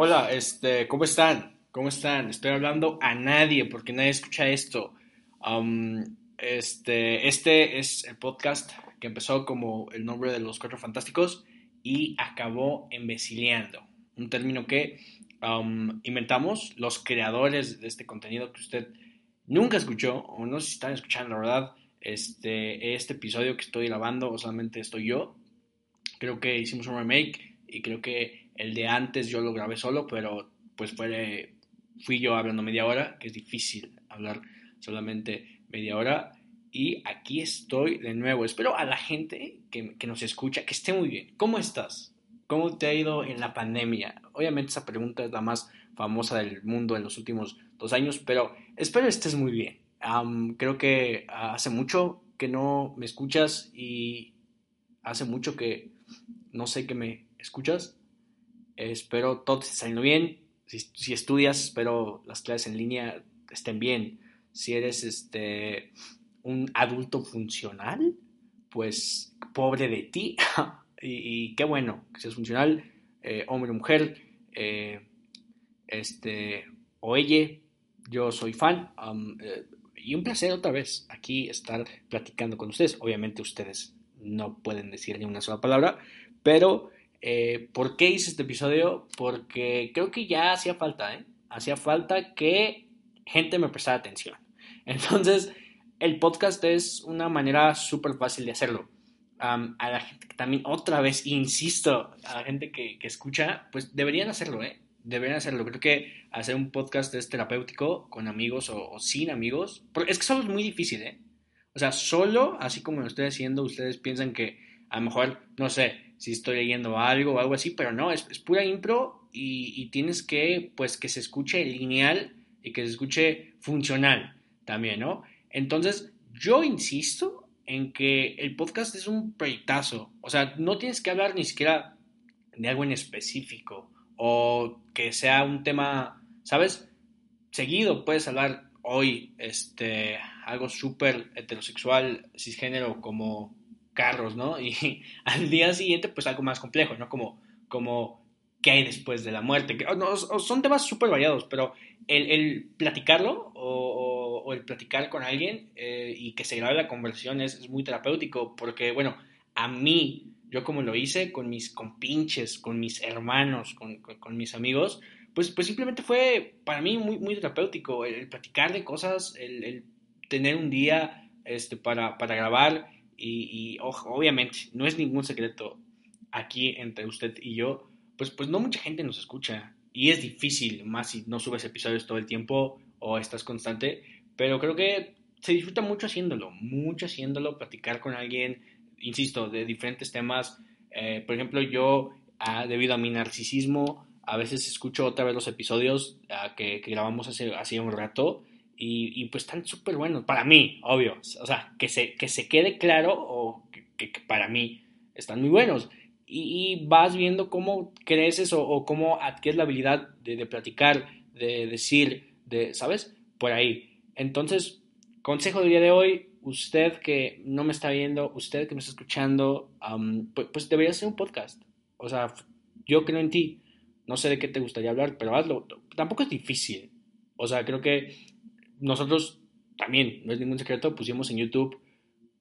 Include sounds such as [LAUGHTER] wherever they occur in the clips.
Hola, este, ¿cómo están? ¿Cómo están? Estoy hablando a nadie porque nadie escucha esto. Um, este, este es el podcast que empezó como el nombre de los Cuatro Fantásticos y acabó embecileando. Un término que um, inventamos los creadores de este contenido que usted nunca escuchó o no sé si están escuchando, la verdad. Este, este episodio que estoy grabando, o solamente estoy yo. Creo que hicimos un remake y creo que el de antes yo lo grabé solo, pero pues fue, fui yo hablando media hora, que es difícil hablar solamente media hora. Y aquí estoy de nuevo. Espero a la gente que, que nos escucha que esté muy bien. ¿Cómo estás? ¿Cómo te ha ido en la pandemia? Obviamente esa pregunta es la más famosa del mundo en los últimos dos años, pero espero estés muy bien. creo que hace mucho que no me escuchas y hace mucho que no sé que me escuchas. Espero todo esté saliendo bien. Si, estudias, espero las clases en línea estén bien. Si eres este, un adulto funcional, pues pobre de ti. [LAUGHS] y, qué bueno que seas funcional, eh, hombre o mujer, eh, este, o. Yo soy fan. Eh, y un placer otra vez aquí estar platicando con ustedes. Obviamente ustedes no pueden decir ni una sola palabra, pero eh, ¿Por qué hice este episodio? Porque creo que ya hacía falta, ¿eh? Hacía falta que gente me prestara atención. [LAUGHS] Entonces, el podcast es una manera súper fácil de hacerlo. a la gente que también, otra vez, insisto, a la gente que, escucha, pues deberían hacerlo, ¿eh? Deberían hacerlo. Creo que hacer un podcast es terapéutico con amigos o, o sin amigos. Porque es que solo es muy difícil, ¿eh? O sea, solo, así como lo estoy haciendo, ustedes piensan que a lo mejor, no sé, si estoy leyendo algo o algo así, pero no, es, pura impro y, tienes que, pues, que se escuche lineal y que se escuche funcional también, ¿no? Entonces, yo insisto en que el podcast es un proyectazo, o sea, no tienes que hablar ni siquiera de algo en específico o que sea un tema, ¿sabes? Seguido puedes hablar hoy, este, algo súper heterosexual, cisgénero como carros, ¿no? [LAUGHS] Y al día siguiente, pues algo más complejo, ¿no? Como, como qué hay después de la muerte. No, son temas súper variados, pero el, platicarlo o, el platicar con alguien eh, y que se grabe la conversión es, muy terapéutico, porque, bueno, a mí, yo como lo hice con mis compinches, con mis hermanos, con, mis amigos, pues, pues simplemente fue para mí muy, muy terapéutico el, platicar de cosas, el, tener un día este, para, para grabar y, obviamente no es ningún secreto aquí entre usted y yo, pues, pues no mucha gente nos escucha y es difícil, más si no subes episodios todo el tiempo o estás constante, pero creo que se disfruta mucho haciéndolo, mucho haciéndolo, platicar con alguien, insisto, de diferentes temas. Eh, por ejemplo, yo, ah, debido a mi narcisismo, a veces escucho otra vez los episodios ah, que, que, grabamos hace, hace un rato y, pues están súper buenos, para mí, obvio, o sea, que se, que se quede claro o que, para mí están muy buenos. Y, vas viendo cómo creces o, cómo adquieres la habilidad de, platicar, de decir, de, ¿sabes? Por ahí. Entonces, consejo del día de hoy, usted que no me está viendo, usted que me está escuchando, pues, pues, debería hacer un podcast. O sea, yo creo en ti. No sé de qué te gustaría hablar, pero hazlo. Tampoco es difícil. O sea, creo que nosotros también, no es ningún secreto, pusimos en YouTube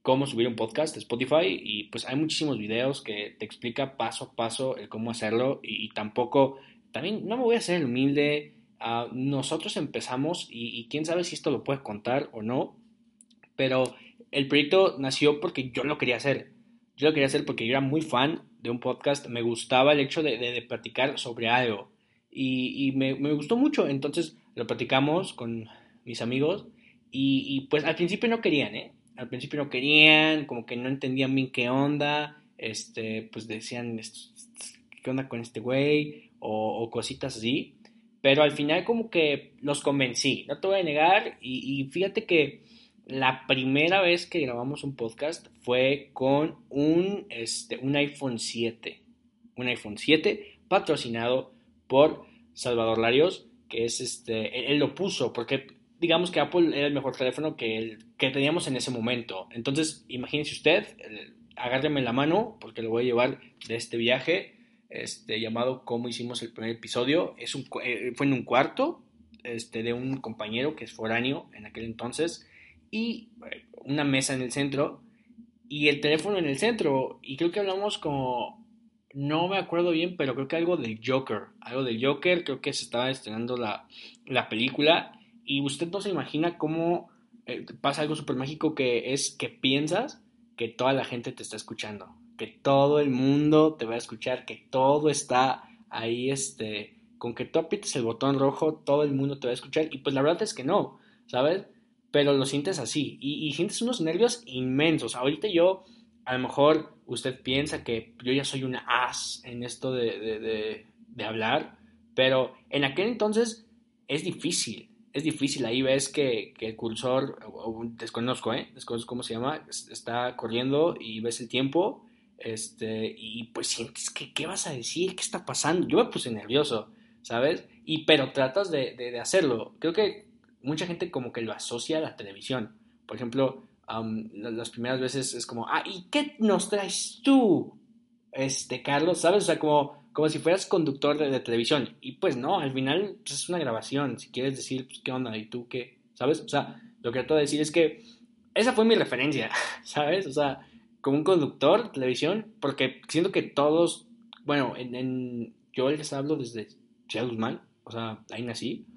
cómo subir un podcast de Spotify y pues hay muchísimos videos que te explica paso a paso el cómo hacerlo y, tampoco, también no me voy a hacer humilde, uh, nosotros empezamos y, quién sabe si esto lo puede contar o no, pero el proyecto nació porque yo lo quería hacer, yo lo quería hacer porque yo era muy fan de un podcast, me gustaba el hecho de, de, platicar sobre algo y, y me, me gustó mucho, entonces lo platicamos con mis amigos, y, pues al principio no querían, ¿eh? Al principio no querían, como que no entendían bien qué onda, este, pues decían, ¿qué onda con este güey? O, cositas así, pero al final como que los convencí, no te voy a negar, y, fíjate que la primera vez que grabamos un podcast fue con un, este, un iPhone 7, un iPhone 7 patrocinado por Salvador Larios, que es este, él lo puso, porque digamos que Apple era el mejor teléfono que, el, que teníamos en ese momento. Entonces, imagínese usted, agárreme la mano, porque lo voy a llevar de este viaje. este, llamado Cómo hicimos el primer episodio. Es un, eh, fue en un cuarto este, de un compañero que es foráneo en aquel entonces y eh, una mesa en el centro y el teléfono en el centro. Y creo que hablamos como, no me acuerdo bien, pero creo que algo del Joker. Algo del Joker, creo que se estaba estrenando la, la película. Y usted no se imagina cómo eh, pasa algo súper mágico que es que piensas que toda la gente te está escuchando. Que todo el mundo te va a escuchar, que todo está ahí, este, con que tú aprietes el botón rojo, todo el mundo te va a escuchar. Y pues la verdad es que no, ¿sabes? pero lo sientes así y, sientes unos nervios inmensos. Ahorita yo, a lo mejor usted piensa que yo ya soy una as en esto de, hablar, pero en aquel entonces es difícil, es difícil. Ahí ves que, el cursor, desconozco, ¿eh? Desconozco cómo se llama, está corriendo y ves el tiempo. Este, y pues sientes que, ¿qué vas a decir? ¿Qué está pasando? Yo me puse nervioso, ¿sabes? Y, pero tratas de, de hacerlo. Creo que mucha gente como que lo asocia a la televisión. Por ejemplo, las primeras veces es como, ah, ¿y qué nos traes tú, este, Carlos? ¿Sabes? O sea, como, como si fueras conductor de, televisión. Y pues no, al final pues, es una grabación. Si quieres decir, pues, ¿qué onda? ¿Y tú qué? ¿Sabes? O sea, lo que trato de decir es que esa fue mi referencia, [LAUGHS] ¿sabes? O sea, como un conductor de televisión, porque siento que todos, bueno, en, yo les hablo desde Ciudad Guzmán, o sea, ahí nací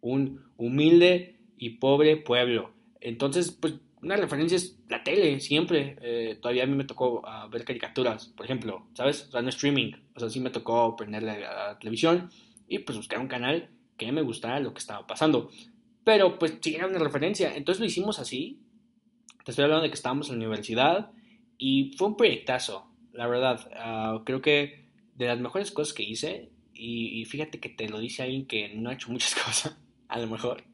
un humilde y pobre pueblo. Entonces, pues una referencia es la tele, siempre. Eh, todavía a mí me tocó ah, ver caricaturas, por ejemplo, ¿sabes? O sea, no streaming. O sea, sí me tocó prenderle a la televisión y pues buscar un canal que me gustara lo que estaba pasando. Pero pues sí era una referencia. Entonces lo hicimos así. Te estoy hablando de que estábamos en la universidad y fue un proyectazo, la verdad. Ah, creo que de las mejores cosas que hice, y, y, fíjate que te lo dice alguien que no ha hecho muchas [LAUGHS] cosas, a lo mejor.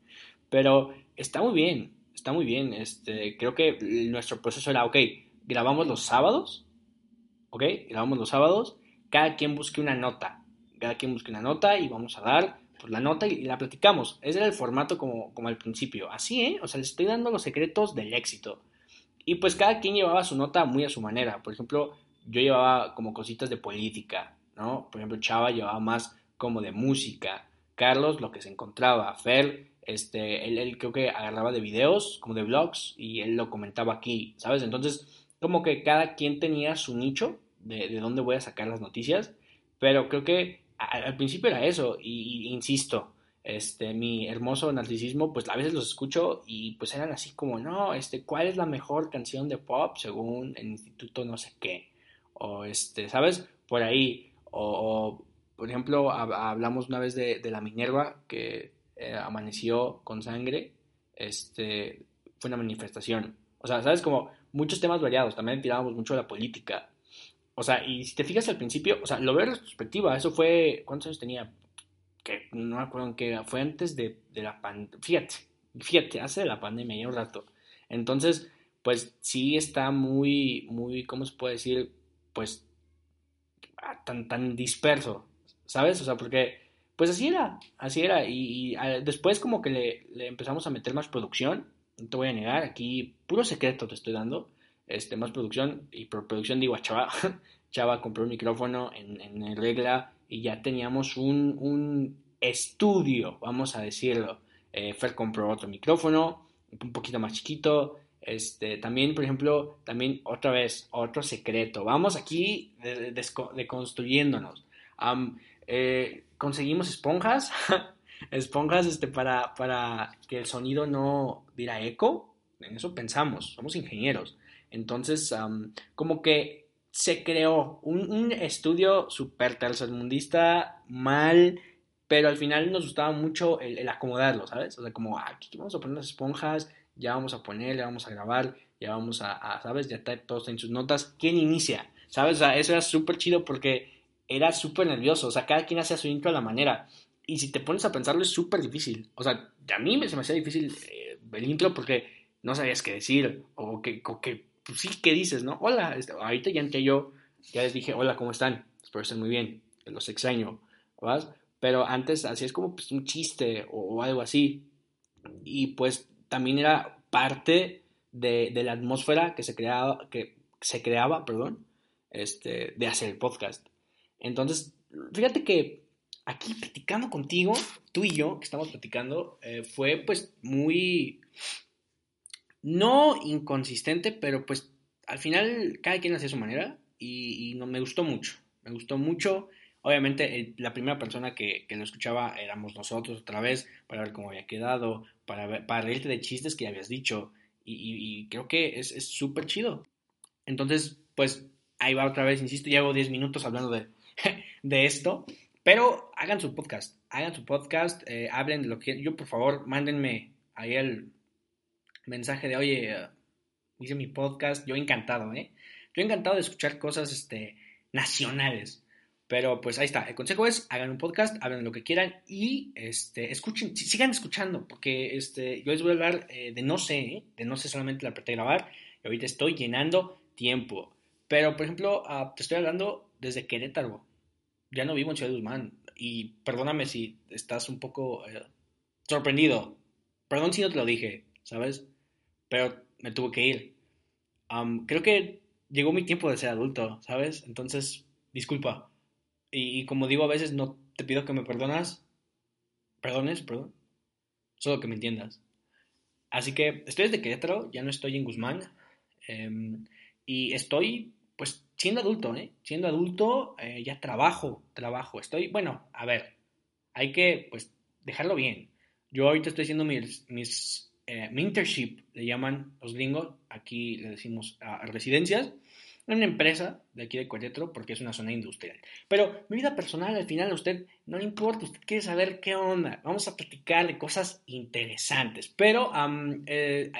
Pero está muy bien, está muy bien. Este, creo que nuestro proceso era, ok, grabamos los sábados, ok, grabamos los sábados, cada quien busque una nota, cada quien busque una nota y vamos a dar pues, la nota y, la platicamos. Ese era el formato como, como al principio. Así, ¿eh? O sea, les estoy dando los secretos del éxito. Y pues cada quien llevaba su nota muy a su manera. Por ejemplo, yo llevaba como cositas de política, ¿no? Por ejemplo, Chava llevaba más como de música. Carlos lo que se encontraba, Fer, este, él, creo que agarraba de videos, como de vlogs, y él lo comentaba aquí, ¿sabes? Entonces, como que cada quien tenía su nicho de, de dónde voy a sacar las noticias, pero creo que al principio era eso, y, insisto, este, mi hermoso narcisismo, pues a veces los escucho y pues eran así como, no, este, ¿cuál es la mejor canción de pop según el instituto no sé qué? O este, ¿sabes? Por ahí, o por ejemplo, hablamos una vez de, la Minerva que eh, amaneció con sangre. Este, fue una manifestación. O sea, ¿sabes? Como muchos temas variados. También tirábamos mucho de la política. O sea, y si te fijas al principio, o sea, lo veo en retrospectiva. Eso fue. ¿Cuántos años tenía? Que no me acuerdo en. Fue antes de, la pandemia. Fíjate, fíjate, hace de la pandemia, ya un rato. Entonces, pues sí está muy, muy, ¿cómo se puede decir? Pues ah, tan, tan disperso. ¿sabes? O sea, porque pues así era, así era. Y, después como que le, empezamos a meter más producción, no te voy a negar, aquí puro secreto te estoy dando, este, más producción, y por producción digo a Chava, [LAUGHS] Chava compró un micrófono en, regla y ya teníamos un, un estudio, vamos a decirlo. Eh, Fer compró otro micrófono, un poquito más chiquito, este, también, por ejemplo, también otra vez, otro secreto. Vamos aquí deconstruyéndonos. Eh, conseguimos esponjas, [LAUGHS] esponjas este, para, para que el sonido no diera eco. En eso pensamos, somos ingenieros. Entonces, como que se creó un, estudio súper tercermundista, mal, pero al final nos gustaba mucho el, acomodarlo, ¿sabes? O sea, como, ah, aquí vamos a poner las esponjas, ya vamos a poner, ya vamos a grabar, ya vamos a, ¿sabes? Ya está todo en sus notas. ¿Quién inicia? ¿Sabes? Eso era súper chido porque era súper nervioso. O sea, cada quien hacía su intro a la manera. Y si te pones a pensarlo, es súper difícil. O sea, a mí se me hacía difícil eh, el intro porque no sabías qué decir. O que, que pues sí, ¿qué dices, no? Hola, este, ahorita ya entré yo, ya les dije, hola, ¿cómo están? Espero estén muy bien, los extraño, ¿vas? Pero antes así es como pues, un chiste o, algo así. Y pues también era parte de, de, la atmósfera que se creaba, que se creaba, perdón, este, de hacer el podcast. Entonces, fíjate que aquí platicando contigo, tú y yo, que estamos platicando, eh, fue pues muy, no inconsistente, pero pues al final cada quien hace su manera y, no, me gustó mucho, me gustó mucho. Obviamente la primera persona que, lo escuchaba éramos nosotros otra vez para ver cómo había quedado, para, para reírte de chistes que ya habías dicho y, creo que es súper chido. Entonces, pues ahí va otra vez, insisto, llevo 10 minutos hablando de, [LAUGHS] de esto pero hagan su podcast, hagan su podcast, eh, hablen de lo que... Yo, por favor, mándenme ahí el mensaje de, oye, uh, hice mi podcast, yo encantado, ¿eh? Yo encantado de escuchar cosas este, nacionales. Pero pues ahí está, el consejo es, hagan un podcast, hablen lo que quieran y este, escuchen, sigan escuchando, porque este, yo les voy a hablar eh, de no sé, ¿eh? de no sé solamente la apreté grabar, y ahorita estoy llenando tiempo. Pero, por ejemplo, uh, te estoy hablando desde Querétaro ya no vivo en Ciudad Guzmán. Y perdóname si estás un poco eh, sorprendido. Perdón si no te lo dije, ¿sabes? Pero me tuve que ir. creo que llegó mi tiempo de ser adulto, ¿sabes? Entonces, disculpa. Y, como digo, a veces no te pido que me perdonas. Perdones, perdón. Solo que me entiendas. Así que estoy desde Querétaro, ya no estoy en Guzmán. Em, y estoy, pues, siendo adulto, ¿eh? Siendo adulto, eh, ya trabajo, trabajo. Estoy, bueno, a ver, hay que, pues, dejarlo bien. Yo ahorita estoy haciendo mis, mis eh, mi internship, le llaman los gringos, aquí le decimos residencias, en una empresa de aquí de Querétaro, porque es una zona industrial. Pero mi vida personal, al final, a usted no le importa, usted quiere saber qué onda. Vamos a platicar de cosas interesantes. Pero eh,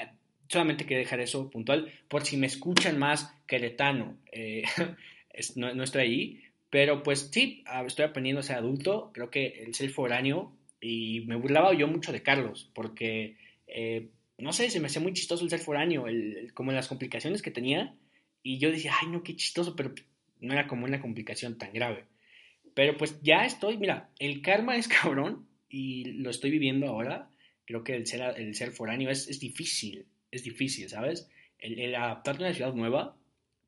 solamente quería dejar eso puntual, por si me escuchan más queretano, eh, [LAUGHS] no, estoy ahí, pero pues sí, estoy aprendiendo a ser adulto, creo que el ser foráneo, y me burlaba yo mucho de Carlos, porque, eh, no sé, se me hacía muy chistoso el ser foráneo, el, como las complicaciones que tenía, y yo decía, ay, no, qué chistoso, pero no era como una complicación tan grave. Pero pues ya estoy, mira, el karma es [LAUGHS] cabrón y lo estoy viviendo ahora. Creo que el ser, el ser foráneo es, es difícil, es difícil, ¿sabes? El, adaptarte a una ciudad nueva,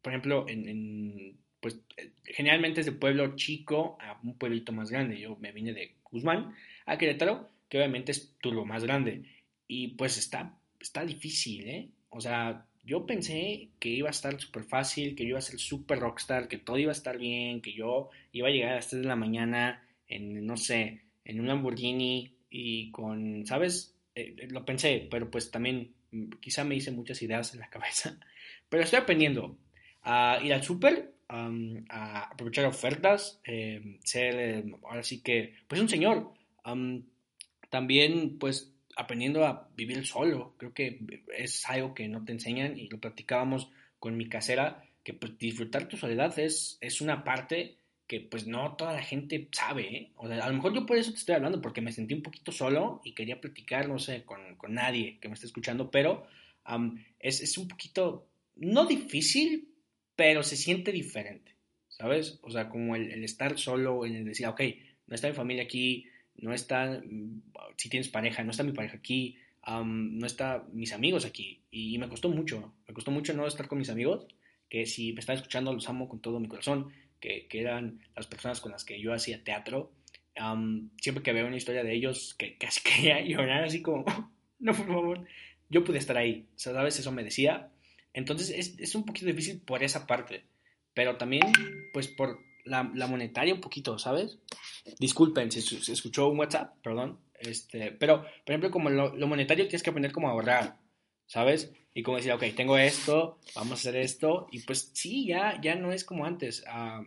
por ejemplo, en, pues generalmente es de pueblo chico a un pueblito más grande. Yo me vine de Guzmán a Querétaro, que obviamente es turbo más grande. Y pues está, está difícil, ¿eh? O sea, yo pensé que iba a estar súper fácil, que yo iba a ser súper rockstar, que todo iba a estar bien, que yo iba a llegar a las 3 de la mañana en, no sé, en un Lamborghini y con, ¿sabes? Eh, lo pensé, pero pues también quizá me hice muchas ideas en la cabeza, [LAUGHS] pero estoy aprendiendo a ir al súper, a aprovechar ofertas, em, ser, em, ahora sí que, pues un señor. también, pues, aprendiendo a vivir solo. Creo que es algo que no te enseñan y lo platicábamos con mi casera, que pues disfrutar tu soledad es, es una parte que pues no toda la gente sabe, ¿eh? O sea, a lo mejor yo por eso te estoy hablando, porque me sentí un poquito solo y quería platicar, no sé, con, con nadie que me esté escuchando, pero es, es, un poquito, no difícil, pero se siente diferente, ¿sabes? O sea, como el, estar solo, el decir, ok, no está mi familia aquí, no está, si tienes pareja, no está mi pareja aquí, no está mis amigos aquí, y, y me costó mucho, me costó mucho no estar con mis amigos, que si me están escuchando los amo con todo mi corazón, que, eran las personas con las que yo hacía teatro, siempre que veo una historia de ellos, que casi [LAUGHS] quería llorar, así como, [LAUGHS] no, por favor, yo pude estar ahí, o sea, ¿sabes? Eso me decía. Entonces es, es un poquito difícil por esa parte, pero también, pues, por la, la monetaria un poquito, ¿sabes? Disculpen se escuchó un WhatsApp, perdón. Este, pero, por ejemplo, como lo, lo monetario tienes que aprender como a ahorrar, ¿sabes? y como decir, ok, tengo esto, vamos a hacer esto, y pues sí, ya, ya no es como antes. Ah,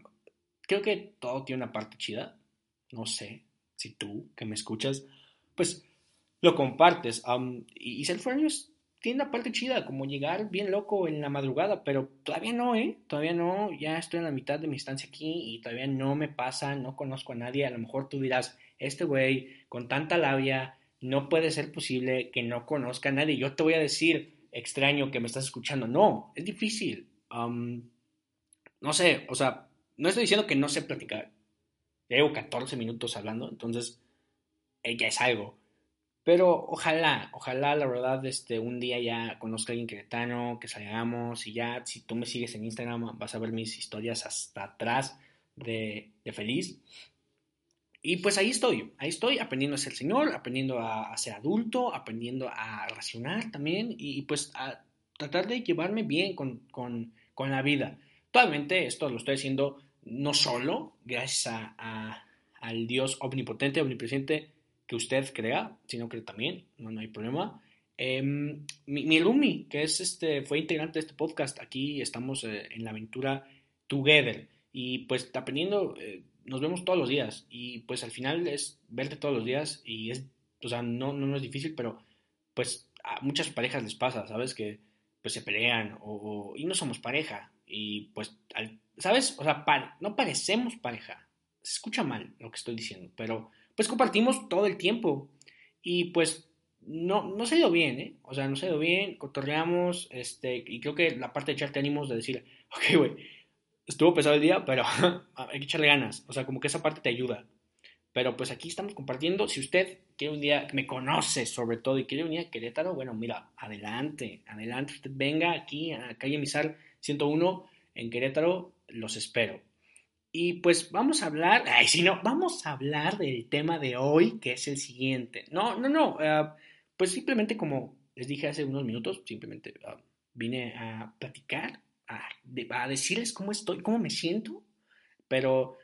creo que todo tiene una parte chida, no sé si tú que me escuchas, pues lo compartes. y, y Self tiene una parte chida, como llegar bien loco en la madrugada, pero todavía no, ¿eh? Todavía no, ya estoy en la mitad de mi estancia aquí y todavía no me pasa, no conozco a nadie. A lo mejor tú dirás, este güey con tanta labia, no puede ser posible que no conozca a nadie. Yo te voy a decir, extraño que me estás escuchando. No, es difícil. no sé, o sea, no estoy diciendo que no sé platicar. Llevo 14 minutos hablando, entonces eh, ya es algo. Pero ojalá, ojalá la verdad este, un día ya conozca a alguien queretano, que salgamos y ya, si tú me sigues en Instagram vas a ver mis historias hasta atrás de feliz. Y pues ahí estoy, ahí estoy aprendiendo a ser señor, aprendiendo a, ser adulto, aprendiendo a racionar también y pues a tratar de llevarme bien con, con, con la vida. Totalmente esto lo estoy haciendo no solo gracias a, al Dios omnipotente, omnipresente que usted crea, sino que también, no, no hay problema. Em, mi, mi que es este, fue integrante de este podcast, aquí estamos eh, en la aventura Together y pues aprendiendo, eh, nos vemos todos los días y pues al final es verte todos los días y es, o sea, no, no, no es difícil, pero pues a muchas parejas les pasa, ¿sabes? Que pues se pelean o, y no somos pareja y pues, ¿sabes? O sea, no parecemos pareja. Se escucha mal lo que estoy diciendo, pero pues compartimos todo el tiempo y pues no, no se ido bien, ¿eh? O sea, no se ido bien, cotorreamos, este, y creo que la parte de echarte ánimos de decir, [LAUGHS] ok, güey, estuvo pesado el día, pero [LAUGHS] hay que echarle ganas, o sea, como que esa parte te ayuda. Pero pues aquí estamos compartiendo. Si usted quiere un día, me conoce sobre todo y quiere venir a Querétaro, bueno, mira, adelante, adelante. Usted venga aquí a calle Misar 101 en Querétaro, los espero. Y pues vamos a hablar, ay, si no, vamos a hablar del tema de hoy, que es el siguiente. No, no, no, eh, pues simplemente como les dije hace unos minutos, simplemente ah, vine a platicar, a, a decirles cómo estoy, cómo me siento, pero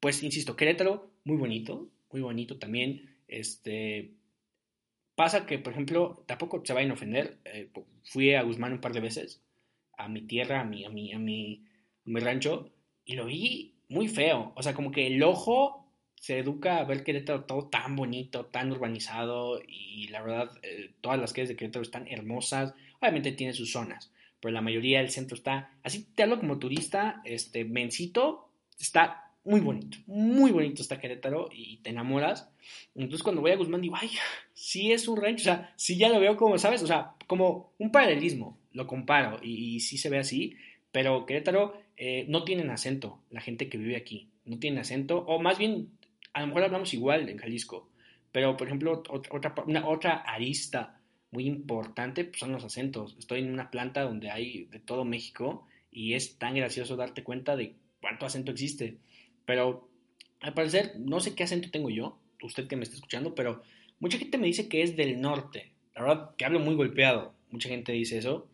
pues insisto, Querétaro muy bonito, muy bonito también. Este, pasa que, por ejemplo, tampoco se vayan a ofender. Eh, fui a Guzmán un par de veces, a mi tierra, a mi, a mi, a mi, rancho, y lo vi muy feo. O sea, como que el ojo se educa a ver Querétaro todo tan bonito, tan urbanizado, y la verdad, eh, todas las calles de Querétaro están hermosas. Obviamente tiene sus zonas, pero la mayoría del centro está, así te hablo como turista, este, Mencito está muy bonito, muy bonito está Querétaro y te enamoras. Entonces cuando voy a Guzmán digo, ay, sí es un rancho, o sea, sí ya lo veo como, ¿sabes? O sea, como un paralelismo, lo comparo y, sí se ve así, pero Querétaro eh, no tienen acento, la gente que vive aquí, no tiene acento, o más bien, a lo mejor hablamos igual en Jalisco, pero por ejemplo, otra, otra arista muy importante pues, son los acentos. Estoy en una planta donde hay de todo México y es tan gracioso darte cuenta de cuánto acento existe. Pero al parecer, no sé qué acento tengo yo, usted que me está escuchando, pero mucha gente me dice que es del norte. La verdad, que hablo muy golpeado. Mucha gente dice eso.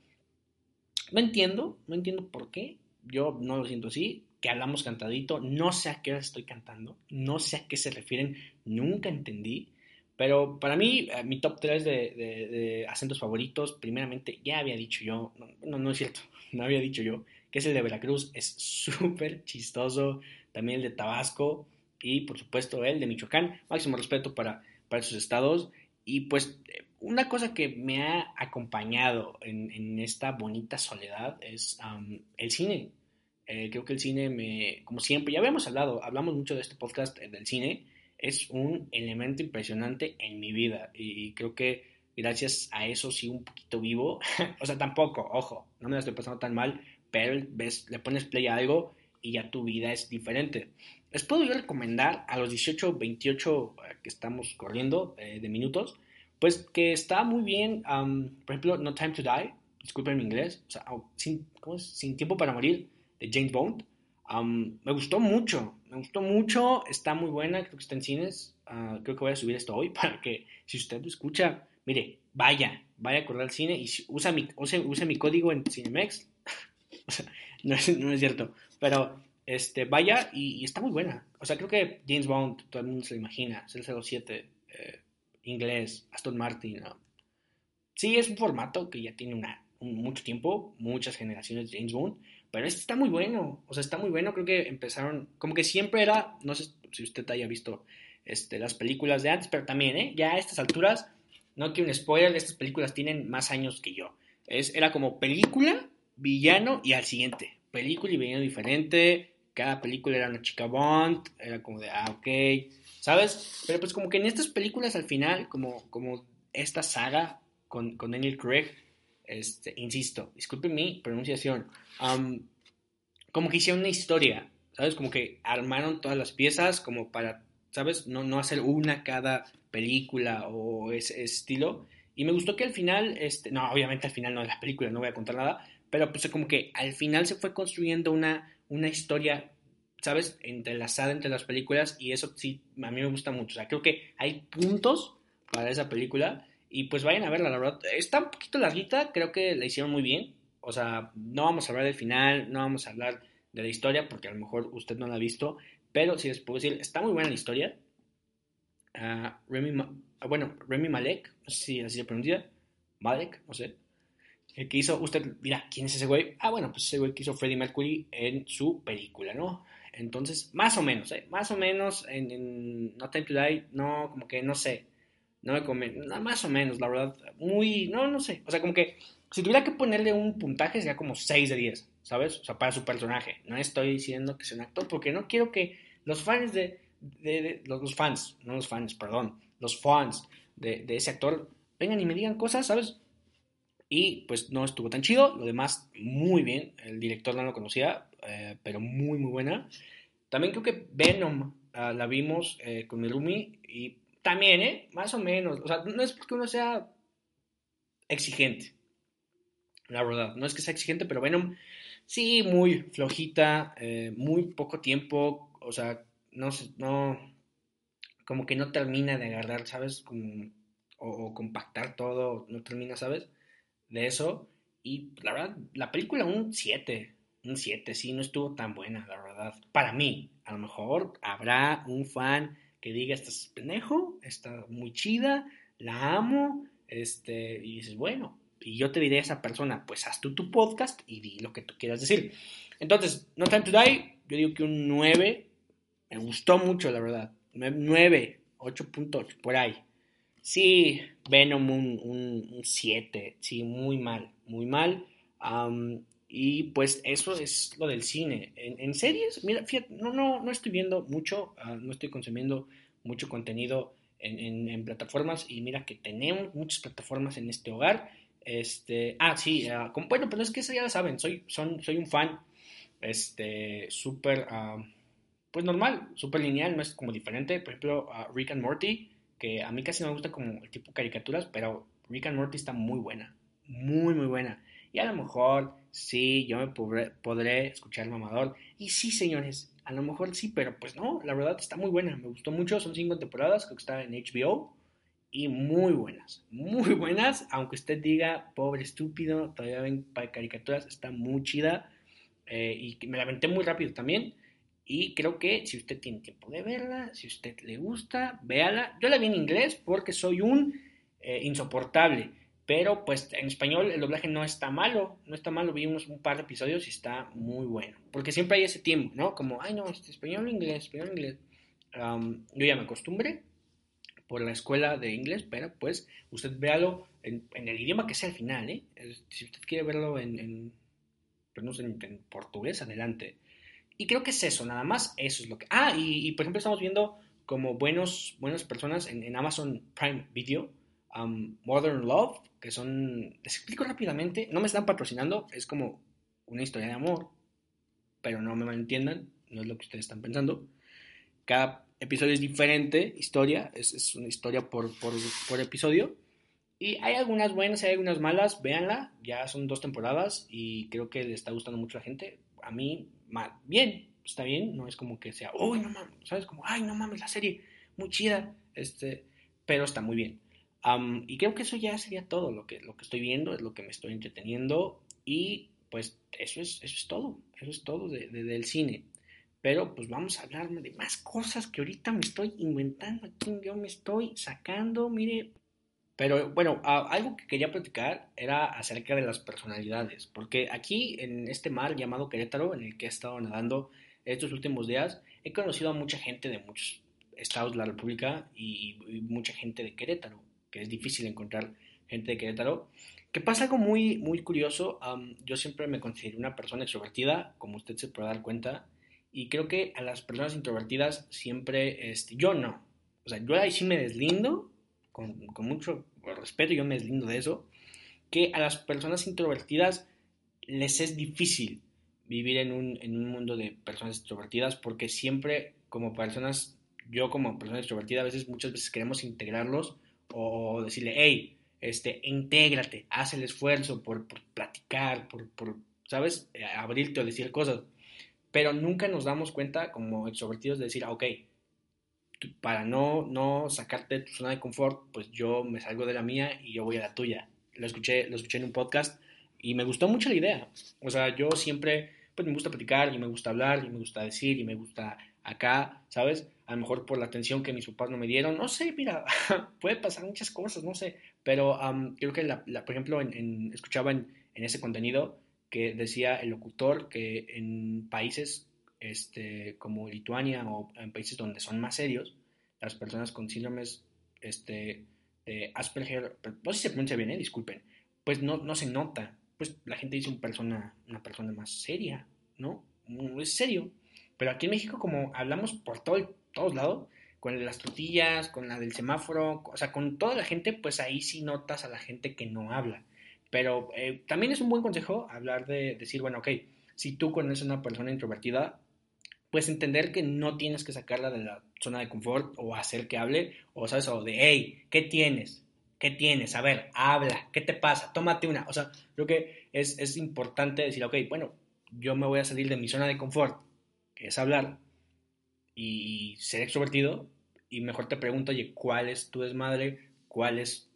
No entiendo, no entiendo por qué. Yo no lo siento así. Que hablamos cantadito. No sé a qué hora estoy cantando. No sé a qué se refieren. Nunca entendí. Pero para mí, eh, mi top 3 de, acentos favoritos, primeramente, ya había dicho yo, no, no, es cierto, [LAUGHS] no había dicho yo, que es el de Veracruz, es súper chistoso, también el de Tabasco y por supuesto el de Michoacán. Máximo respeto para, para esos estados. Y pues una cosa que me ha acompañado en, esta bonita soledad es el cine. Eh, creo que el cine me, como siempre, ya habíamos hablado, hablamos mucho de este podcast eh, del cine, es un elemento impresionante en mi vida y creo que gracias a eso sí un poquito vivo, [LAUGHS] o sea, tampoco, ojo, no me lo estoy pasando tan mal, pero ves, le pones play a algo y ya tu vida es diferente. Les puedo yo recomendar a los 18, 28 eh, que estamos corriendo eh, de minutos, pues que está muy bien, por ejemplo, No Time to Die, disculpen mi inglés, o sea, sin, sin, tiempo para morir, de James Bond. me gustó mucho, me gustó mucho, está muy buena, creo que está en cines, ah, creo que voy a subir esto hoy [LAUGHS] para que si usted lo escucha, mire, vaya, vaya a correr al cine y usa mi, use, use mi código en Cinemex. [LAUGHS] o sea, no es, no es cierto. Pero este, vaya y, está muy buena. O sea, creo que James Bond, todo el mundo se lo imagina, 007, eh, inglés, Aston Martin. Sí, es un formato que ya tiene una, mucho tiempo, muchas generaciones de James Bond, pero este está muy bueno. O sea, está muy bueno. Creo que empezaron, como que siempre era, no sé si usted haya visto este, las películas de antes, pero también, ¿eh? Ya a estas alturas, no quiero un spoiler, estas películas tienen más años que yo. Es, era como película, villano y al siguiente película y venía diferente. Cada película era una chica Bond, era como de, ah, ok, ¿sabes? Pero pues como que en estas películas al final, como, como esta saga con, con Daniel Craig, este, insisto, disculpen mi pronunciación, como que hicieron una historia, ¿sabes? Como que armaron todas las piezas como para, ¿sabes? No, no hacer una cada película o ese estilo. Y me gustó que al final, este, no, obviamente al final no de la película, no voy a contar nada, pero pues como que al final se fue construyendo una, una historia, ¿sabes? Entrelazada entre las películas y eso sí, a mí me gusta mucho. O sea, creo que hay puntos para esa película y pues vayan a verla, la verdad. Está un poquito larguita, creo que la hicieron muy bien. O sea, no vamos a hablar del final, no vamos a hablar de la historia porque a lo mejor usted no la ha visto, pero si les puedo decir, está muy buena la historia. Ah, Remy, ah, bueno, Remy Malek, no sé si así se pronuncia, Malek, no sé. El que hizo, usted mira, ¿quién es ese güey? Ah, bueno, pues ese güey que hizo Freddie Mercury en su película, ¿no? Entonces, más o menos, ¿eh? Más o menos en, en No Time to Die, no, como que no sé, no me convence, más o menos, la verdad, muy, no, no sé, o sea, como que si tuviera que ponerle un puntaje sería como 6 de 10, ¿sabes? O sea, para su personaje. No estoy diciendo que sea un actor porque no quiero que los fans de, de, los, fans, no los fans, perdón, los fans de, de ese actor vengan y me digan cosas, ¿sabes? Y pues no estuvo tan chido, lo demás muy bien, el director no lo conocía, eh, pero muy muy buena. También creo que Venom uh, la vimos eh, con Mirumi y también, ¿eh? Más o menos, o sea, no es porque uno sea exigente, la verdad, no es que sea exigente, pero Venom sí, muy flojita, eh, muy poco tiempo, o sea, no, no, como que no termina de agarrar, ¿sabes? Como, o, o compactar todo, no termina, ¿sabes? de eso. Y la verdad, la película un 7, un 7, sí, no estuvo tan buena, la verdad. Para mí, a lo mejor habrá un fan que diga, estás pendejo, está muy chida, la amo, este, y dices, bueno, y yo te diré a esa persona, pues haz tú tu podcast y di lo que tú quieras decir. Entonces, No Time to Die, yo digo que un 9, me gustó mucho, la verdad. 9, 8.8, por ahí. Sí, Venom un 7, sí, muy mal, muy mal. Y pues eso es lo del cine. En, series, mira, fíjate, no, no, no estoy viendo mucho, ah, no estoy consumiendo mucho contenido en, plataformas y mira que tenemos muchas plataformas en este hogar. Este, ah, sí, ah, bueno, pero es que eso ya lo saben, soy, son, soy un fan, este, súper, pues normal, súper lineal, no es como diferente. Por ejemplo, Rick and Morty que a mí casi me gusta como el tipo caricaturas, pero Rick and Morty está muy buena, muy, muy buena. Y a lo mejor, sí, yo me podré, escuchar el mamador. Y sí, señores, a lo mejor sí, pero pues no, la verdad está muy buena, me gustó mucho, son cinco temporadas, que está en HBO. Y muy buenas, muy buenas, aunque usted diga, pobre estúpido, todavía ven caricaturas, está muy chida. Eh, y me la aventé muy rápido también. Y creo que si usted tiene tiempo de verla, si usted le gusta, véala. Yo la vi en inglés porque soy un eh, insoportable. Pero pues en español el doblaje no está malo, no está malo, vi unos un par de episodios y está muy bueno. Porque siempre hay ese tiempo, ¿no? Como, ay no, este español inglés, español inglés. yo ya me acostumbré por la escuela de inglés, pero pues usted véalo en, el idioma que sea al final, ¿eh? Si usted quiere verlo en, en, pues, en, en portugués, adelante. Y creo que es eso, nada más eso es lo que... Ah, y, por ejemplo estamos viendo como buenos, buenas personas en, Amazon Prime Video, um, Modern Love, que son... Les explico rápidamente, no me están patrocinando, es como una historia de amor, pero no me malentiendan, no es lo que ustedes están pensando. Cada episodio es diferente, historia, es, una historia por, por, por, episodio. Y hay algunas buenas, hay algunas malas, véanla, ya son dos temporadas y creo que le está gustando mucho a la gente. A mí mal, bien, está bien, no es como que sea, uy, no mames, ¿sabes? Como, ay, no mames, la serie, muy chida, este, pero está muy bien. Y creo que eso ya sería todo. Lo que, lo que estoy viendo, es lo que me estoy entreteniendo y pues eso es, eso es todo, eso es todo de, del cine. Pero pues vamos a hablar de más cosas que ahorita me estoy inventando, aquí yo me estoy sacando, mire, pero bueno, algo que quería platicar era acerca de las personalidades, porque aquí en este mar llamado Querétaro, en el que he estado nadando estos últimos días, he conocido a mucha gente de muchos estados de la República y, mucha gente de Querétaro, que es difícil encontrar gente de Querétaro. Que pasa algo muy, muy curioso, yo siempre me considero una persona extrovertida, como usted se puede dar cuenta, y creo que a las personas introvertidas siempre, este, yo no, o sea, yo ahí sí me deslindo con, mucho respeto, yo me deslindo de eso, que a las personas introvertidas les es difícil vivir en un, en un mundo de personas extrovertidas porque siempre como personas, yo como persona extrovertida a veces, muchas veces queremos integrarlos o decirle, hey, este, intégrate, haz el esfuerzo por, por platicar, por, por, ¿sabes? Abrirte o decir cosas. pero nunca nos damos cuenta como extrovertidos de decir, ah, ok, para no, no sacarte de tu zona de confort, pues yo me salgo de la mía y yo voy a la tuya. Lo escuché, lo escuché en un podcast y me gustó mucho la idea. O sea, yo siempre, pues me gusta platicar y me gusta hablar y me gusta decir y me gusta acá, ¿sabes? A lo mejor por la atención que mis papás no me dieron, no sé, mira, [LAUGHS] puede pasar muchas cosas, no sé, pero creo que, la, por ejemplo, en, escuchaba en, en, ese contenido que decía el locutor que en países este, como Lituania o en países donde son más serios, las personas con síndromes este, de Asperger, no sé si se pronuncia bien, ¿eh? disculpen, pues no, no se nota, pues la gente dice una persona, una persona más seria, ¿no? Es serio. Pero aquí en México, como hablamos por todo, todos lados, con las tortillas, con la del semáforo, o sea, con toda la gente, pues ahí sí notas a la gente que no habla. Pero eh, también es un buen consejo hablar de decir, bueno, ok, si tú conoces a una persona introvertida, pues entender que no tienes que sacarla de la zona de confort o hacer que hable, o sabes, o de, hey, ¿qué tienes? ¿Qué tienes? A ver, habla, ¿qué te pasa? Tómate una. O sea, creo que es, es importante decir, ok, bueno, yo me voy a salir de mi zona de confort, que es hablar, y ser extrovertido, y mejor te pregunto, oye, ¿cuál es tu desmadre? ¿Cuál es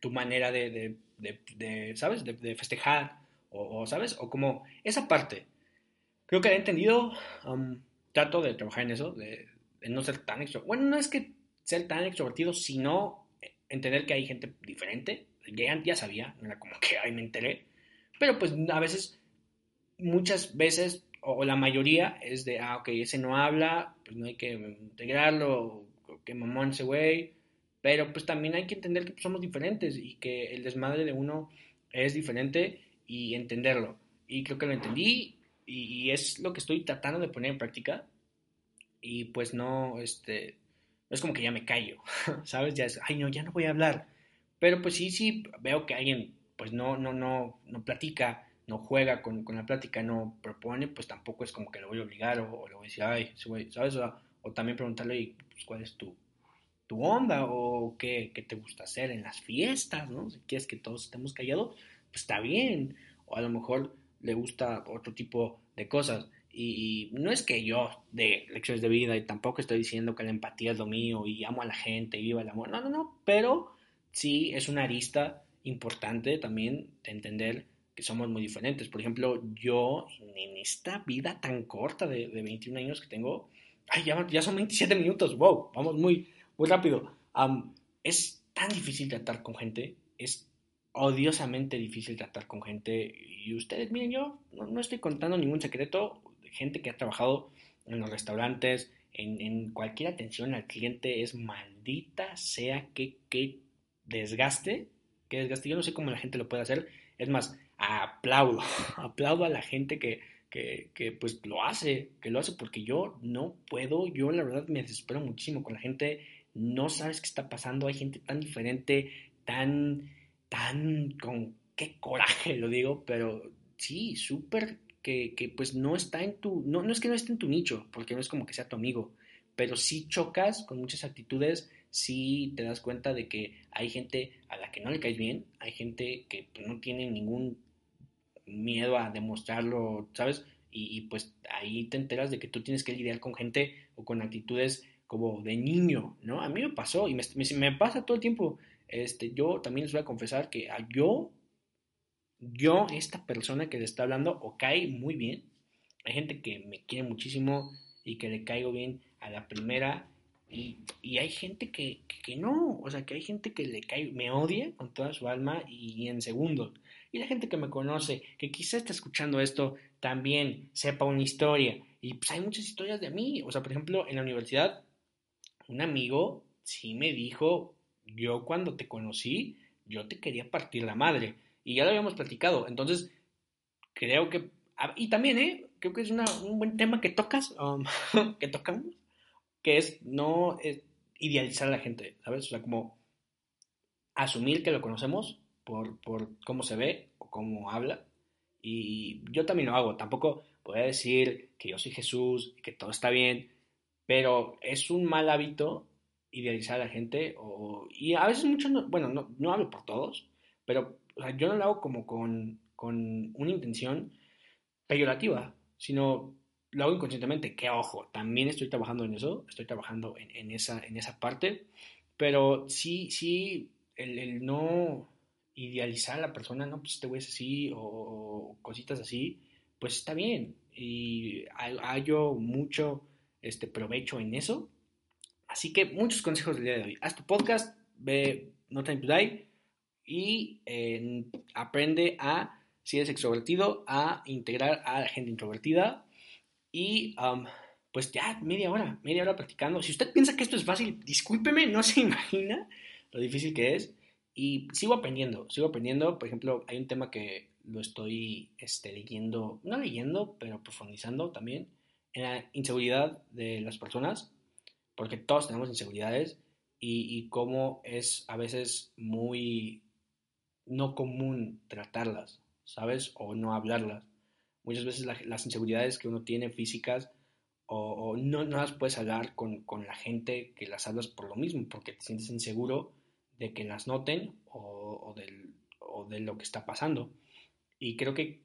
tu manera de, de, de, ¿sabes? De, festejar, o, ¿sabes? O como esa parte. Creo que he entendido, um, trato de trabajar en eso, de, no ser tan extrovertido. Bueno, no es que ser tan extrovertido, sino entender que hay gente diferente. Ya, ya sabía, era como que ahí me enteré. Pero pues a veces, muchas veces, o, la mayoría, es de, ah, ok, ese no habla, pues no hay que integrarlo, que mamón ese güey. Pero pues también hay que entender que somos diferentes y que el desmadre de uno es diferente y entenderlo. Y creo que lo entendí y, es lo que estoy tratando de poner en práctica y pues no, este, no es como que ya me callo, [LAUGHS] ¿sabes? Ya es, ay no, ya no voy a hablar. Pero pues sí, sí, veo que alguien pues no, no, no, no platica, no juega con, con la plática, no propone, pues tampoco es como que lo voy a obligar o, le voy a decir, ay, ¿sabes? O, también preguntarle, pues, ¿cuál es tu, tu onda o qué, qué, te gusta hacer en las fiestas, ¿no? Si quieres que todos estemos callados, pues está bien. O a lo mejor le gusta otro tipo de cosas. Y, no es que yo de lecciones de vida y tampoco estoy diciendo que la empatía es lo mío y amo a la gente y viva el amor. No, no, no. Pero sí es una arista importante también de entender que somos muy diferentes. Por ejemplo, yo en esta vida tan corta de, de 21 años que tengo, ay, ya, ya, son 27 minutos, wow, vamos muy, muy rápido. es tan difícil tratar con gente, es odiosamente difícil tratar con gente. Y ustedes, miren, yo no, estoy contando ningún secreto. Gente que ha trabajado en los restaurantes, en, cualquier atención al cliente, es maldita sea que, que desgaste. Que desgaste. Yo no sé cómo la gente lo puede hacer. Es más, aplaudo. [LAUGHS] aplaudo a la gente que, que, pues lo hace. Que lo hace porque yo no puedo. Yo la verdad me desespero muchísimo con la gente. No sabes qué está pasando. Hay gente tan diferente, tan tan con qué coraje lo digo, pero sí, súper que, que, pues no está en tu, no, no es que no esté en tu nicho, porque no es como que sea tu amigo, pero sí chocas con muchas actitudes, sí te das cuenta de que hay gente a la que no le caes bien, hay gente que pues, no tiene ningún miedo a demostrarlo, ¿sabes? Y, pues ahí te enteras de que tú tienes que lidiar con gente o con actitudes como de niño, ¿no? A mí me pasó y me, me, pasa todo el tiempo. Este, yo también les voy a confesar que a yo, yo, esta persona que le está hablando, o cae muy bien. Hay gente que me quiere muchísimo y que le caigo bien a la primera. Y, y hay gente que, que, no, o sea, que hay gente que le cae, me odia con toda su alma y, en segundo. Y la gente que me conoce, que quizá está escuchando esto, también sepa una historia. Y pues hay muchas historias de mí. O sea, por ejemplo, en la universidad, un amigo sí me dijo, yo cuando te conocí, yo te quería partir la madre. Y ya lo habíamos platicado. Entonces, creo que... Y también, ¿eh? Creo que es un buen tema que tocas, um, [LAUGHS] que tocamos, que es no idealizar a la gente, ¿sabes? O sea, como asumir que lo conocemos por, por cómo se ve o cómo habla. Y yo también lo hago. Tampoco voy a decir que yo soy Jesús, que todo está bien, pero es un mal hábito idealizar a la gente o, y a veces mucho, bueno, no, no, hablo por todos, pero o yo no lo hago como con, con una intención peyorativa, sino lo hago inconscientemente, que ojo, también estoy trabajando en eso, estoy trabajando en, esa, en esa parte, pero sí, sí, el, no idealizar a la persona, no, pues este güey es así, o, cositas así, pues está bien, y hallo mucho este, provecho en eso, así que muchos consejos del día de hoy, haz tu podcast, ve No Time to Die, y eh, aprende a, si eres extrovertido, a integrar a la gente introvertida, y pues ya, media hora, media hora practicando. Si usted piensa que esto es fácil, discúlpeme, no se [LAUGHS] imagina lo difícil que es. Y sigo aprendiendo, sigo aprendiendo. Por ejemplo, hay un tema que lo estoy este, leyendo, no leyendo, pero profundizando también, en la inseguridad de las personas, porque todos tenemos inseguridades y, y cómo es a veces muy no común tratarlas, ¿sabes? O no hablarlas. Muchas veces las inseguridades que uno tiene físicas o, no, no, las puedes hablar con, con, la gente que las hablas por lo mismo, porque te sientes inseguro de que las noten o, del, o de lo que está pasando. Y creo que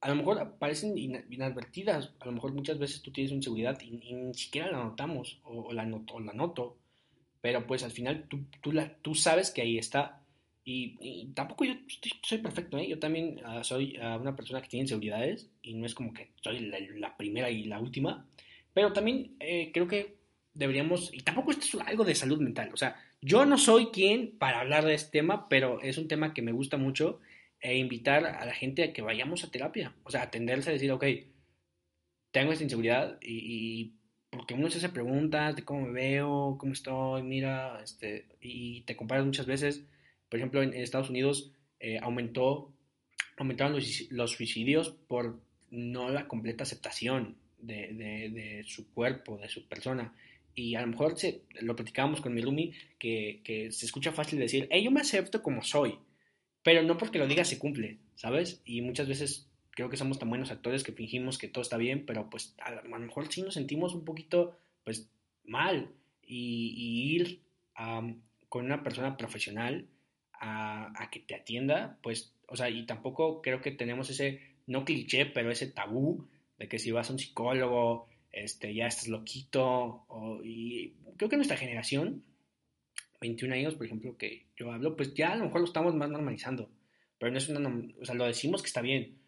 a lo mejor parecen inadvertidas, a lo mejor muchas veces tú tienes inseguridad y, ni siquiera la notamos o, la noto, o la noto, pero pues al final tú, tú, la, tú sabes que ahí está y, tampoco yo soy perfecto, ¿eh? Yo también ah, soy ah, una persona que tiene inseguridades y no es como que soy la, primera y la última. Pero también eh, creo que deberíamos, y tampoco esto es algo de salud mental, o sea, yo no soy quien para hablar de este tema, pero es un tema que me gusta mucho e invitar a la gente a que vayamos a terapia, o sea, atenderse a decir, ok, tengo esta inseguridad y, porque uno se hace preguntas de cómo me veo, cómo estoy, mira, este, y te comparas muchas veces. Por ejemplo, en, Estados Unidos eh, aumentó, aumentaron los, suicidios por no la completa aceptación de, su cuerpo, de su persona. Y a lo mejor se, lo platicábamos con mi Rumi, que, se escucha fácil decir, hey, yo me acepto como soy, pero no porque lo diga se cumple, ¿sabes? Y muchas veces creo que somos tan buenos actores que fingimos que todo está bien, pero pues a, lo mejor sí nos sentimos un poquito, pues, mal. Y, ir con una persona profesional a, que te atienda, pues, o sea, y tampoco creo que tenemos ese, no cliché, pero ese tabú de que si vas a un psicólogo, este, ya estás loquito, y creo que nuestra generación, 21 años, por ejemplo, que yo hablo, pues ya a lo mejor lo estamos más normalizando, pero no es una, o sea, lo decimos que está bien,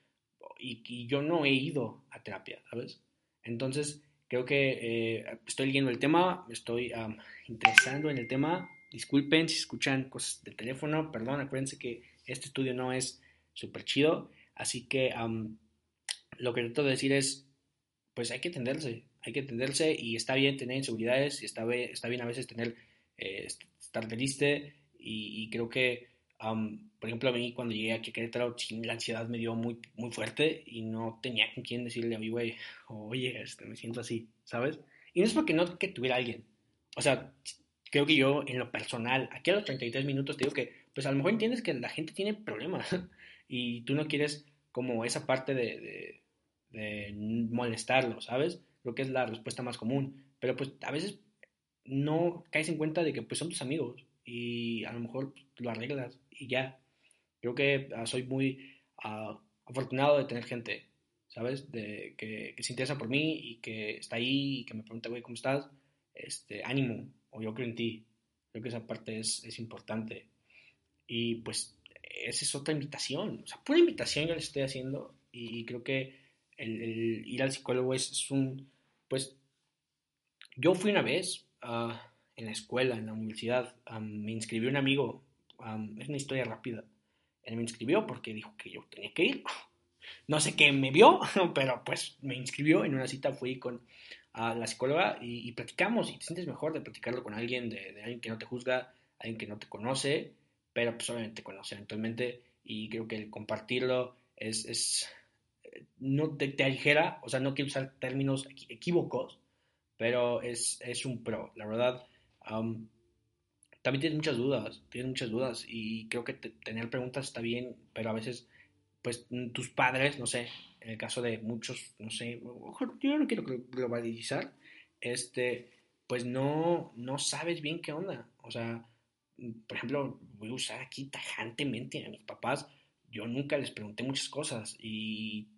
y, yo no he ido a terapia, ¿sabes? Entonces, creo que eh, estoy leyendo el tema, estoy interesando en el tema, Disculpen si escuchan cosas del teléfono, perdón, acuérdense que este estudio no es súper chido, así que lo que trato de decir es, pues hay que atenderse, hay que atenderse y está bien tener inseguridades y está está bien a veces tener, eh, estar triste y, creo que, por ejemplo, a mí cuando llegué aquí a Querétaro, la ansiedad me dio muy, muy fuerte y no tenía con quién decirle a mi güey, oye, este, me siento así, ¿sabes? Y no es porque no que tuviera alguien, o sea, creo que yo en lo personal, aquí a los 33 minutos te digo que, pues a lo mejor entiendes que la gente tiene problemas [LAUGHS] y tú no quieres como esa parte de, molestarlo, ¿sabes? Creo que es la respuesta más común, pero pues a veces no caes en cuenta de que pues son tus amigos y a lo mejor lo arreglas y ya. Creo que ah, soy muy ah, afortunado de tener gente, ¿sabes? De, que, que, se interesa por mí y que está ahí y que me pregunta, güey, ¿cómo estás? Este, ánimo, o yo creo en ti. Creo que esa parte es, es importante. Y pues esa es otra invitación, o sea, pura invitación yo le estoy haciendo y creo que el, ir al psicólogo es, un, pues, yo fui una vez uh, en la escuela, en la universidad, me inscribió un amigo, es una historia rápida, él me inscribió porque dijo que yo tenía que ir, [LAUGHS] no sé qué me vio, [LAUGHS] pero pues me inscribió en una cita, fui con a la psicóloga y, platicamos. Y te sientes mejor de platicarlo con alguien, de, alguien que no te juzga, alguien que no te conoce, pero pues obviamente te conoce eventualmente y creo que el compartirlo es, es no te, te, aligera, o sea, no quiero usar términos equívocos, pero es, es un pro, la verdad. también tienes muchas dudas, tienes muchas dudas y creo que tener preguntas está bien, pero a veces, pues tus padres, no sé, en el caso de muchos, no sé, yo no quiero globalizar, este, pues no, no sabes bien qué onda. O sea, por ejemplo, voy a usar aquí tajantemente a mis papás. Yo nunca les pregunté muchas cosas y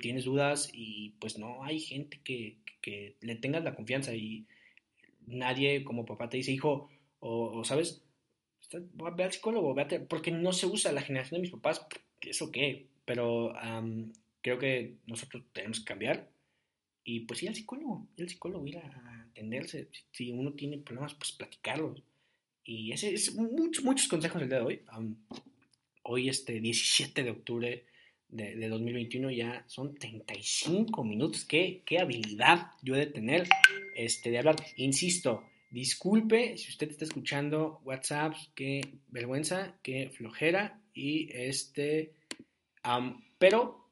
tienes dudas y pues no hay gente que, que le tengas la confianza y nadie como papá te dice, hijo, o, sabes, ve al psicólogo, véate, porque no se usa la generación de mis papás, eso qué, pero creo que nosotros tenemos que cambiar y pues ir al psicólogo, ir al psicólogo, ir a atenderse, si uno tiene problemas, pues platicarlos. Y ese es muchos, muchos consejos el día de hoy. hoy, este 17 de octubre de, de, 2021, ya son 35 minutos. ¿Qué, qué habilidad yo he de tener este, de hablar. Insisto, disculpe si usted está escuchando WhatsApp, qué vergüenza, qué flojera. Y este, pero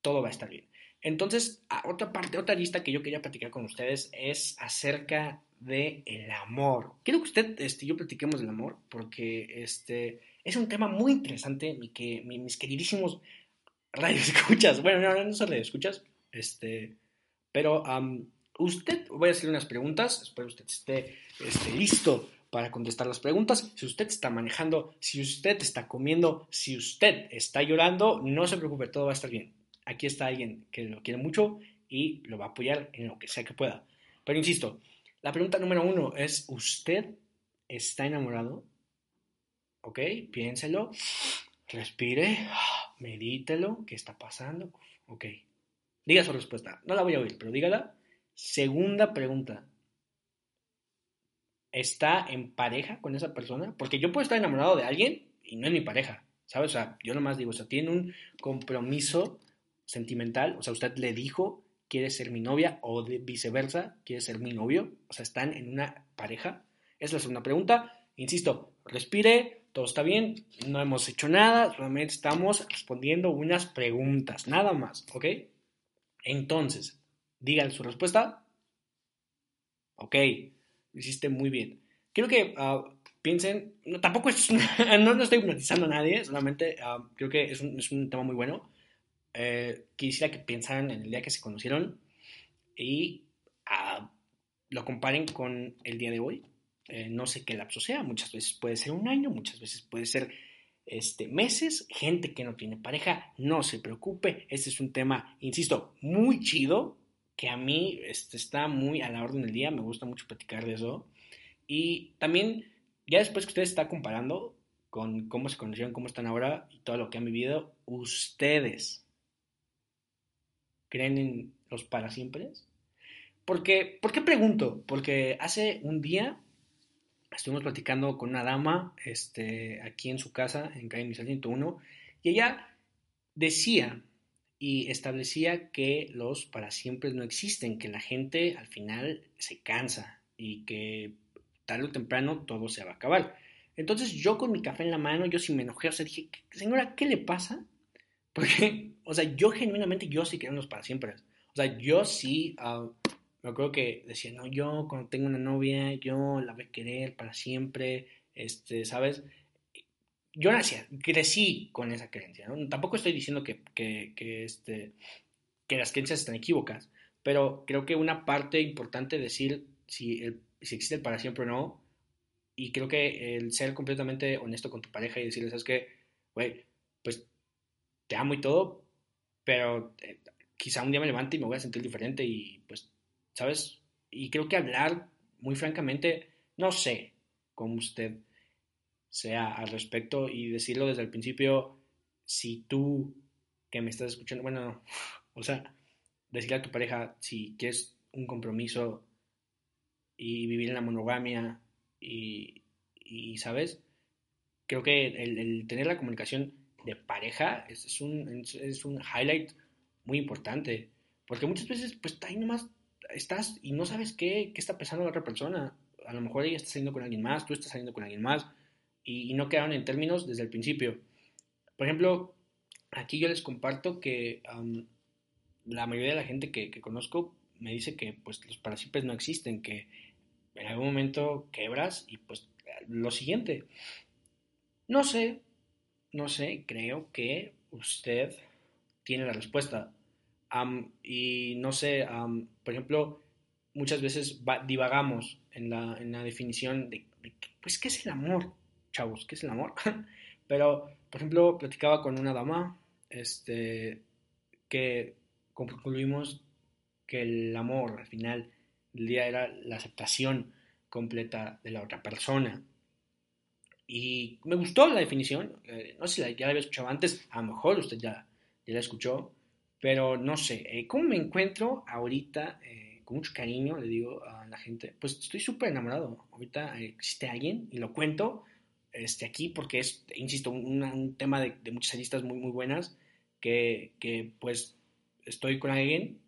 todo va a estar bien. Entonces, otra parte, otra lista que yo quería platicar con ustedes es acerca del el amor. Quiero que usted este, yo platiquemos del amor porque este, es un tema muy interesante que mis queridísimos [LAUGHS] escuchas bueno, no, no son escuchas este, pero usted, voy a hacer unas preguntas, espero usted esté, esté listo para contestar las preguntas. Si usted está manejando, si usted está comiendo, si usted está llorando, no se preocupe, todo va a estar bien. Aquí está alguien que lo quiere mucho y lo va a apoyar en lo que sea que pueda. Pero insisto, la pregunta número uno es, ¿usted está enamorado? ¿Ok? Piénselo, respire, medítelo, ¿qué está pasando? Ok. Diga su respuesta. No la voy a oír, pero dígala. Segunda pregunta. ¿Está en pareja con esa persona? Porque yo puedo estar enamorado de alguien y no es mi pareja, ¿sabes? O sea, yo nomás digo, o sea, tiene un compromiso sentimental, o sea, usted le dijo, quiere ser mi novia o viceversa, quiere ser mi novio, o sea, están en una pareja. Es la segunda pregunta. Insisto, respire, todo está bien, no hemos hecho nada, solamente estamos respondiendo unas preguntas, nada más, ¿ok? Entonces, digan su respuesta. Ok, hiciste muy bien. Quiero que ah, piensen, no, tampoco es, [LAUGHS] no, estoy hipnotizando a nadie, solamente ah, creo que es un, es un, tema muy bueno. Eh, quisiera que pensaran en el día que se conocieron y ah, lo comparen con el día de hoy. Eh, no sé qué lapso sea, muchas veces puede ser un año, muchas veces puede ser este, meses, gente que no tiene pareja, no se preocupe, este es un tema, insisto, muy chido, que a mí este, está muy a la orden del día, me gusta mucho platicar de eso. Y también, ya después que ustedes están comparando con cómo se conocieron, cómo están ahora y todo lo que han vivido, ustedes creen en los para siempre? Porque, ¿Por qué pregunto? Porque hace un día estuvimos platicando con una dama este, aquí en su casa, en calle 101, y ella decía y establecía que los para siempre no existen, que la gente al final se cansa y que tarde o temprano todo se va a acabar. Entonces yo con mi café en la mano, yo sí me enojé, o sea, dije, señora, ¿qué le pasa? [LAUGHS] Porque, o sea, yo genuinamente, yo sí quiero los para siempre. O sea, yo sí, uh, me acuerdo que decía, no, yo cuando tengo una novia, yo la voy a querer para siempre, este, ¿sabes? yo nací, crecí con esa creencia. ¿no? Tampoco estoy diciendo que, que, este, que las creencias están equívocas, pero creo que una parte importante es decir si, si existe el para siempre o no, y creo que el ser completamente honesto con tu pareja y decirle, ¿sabes qué? Güey, pues te amo y todo, pero eh, quizá un día me levante y me voy a sentir diferente y pues, ¿sabes? Y creo que hablar muy francamente, no sé cómo usted sea al respecto y decirlo desde el principio, si tú que me estás escuchando, bueno, [LAUGHS] o sea, decirle a tu pareja si quieres un compromiso y vivir en la monogamia y, y ¿sabes? Creo que el, tener la comunicación de pareja es, un, es un highlight muy importante, porque muchas veces pues ahí nomás estás y no sabes qué, qué está pensando la otra persona. A lo mejor ella está saliendo con alguien más, tú estás saliendo con alguien más y, no quedaron en términos desde el principio. Por ejemplo, aquí yo les comparto que la mayoría de la gente que, conozco me dice que pues los parasimpes no existen, que en algún momento quebras y pues lo siguiente. No sé, no sé, creo que usted tiene la respuesta. Y no sé, por ejemplo, muchas veces divagamos en la, en la definición de, pues, ¿qué es el amor? chavos, ¿qué es el amor? [LAUGHS] Pero, por ejemplo, platicaba con una dama, este, que concluimos que el amor al final del día era la aceptación completa de la otra persona. Y me gustó la definición, eh, no sé si ya la había escuchado antes, a lo mejor usted ya, ya la escuchó, pero no sé, eh, ¿cómo me encuentro ahorita? Eh, con mucho cariño le digo a la gente, pues estoy súper enamorado. Ahorita existe alguien y lo cuento este, aquí porque es, insisto, un, tema de, muchas aristas muy, muy buenas que, que pues estoy con alguien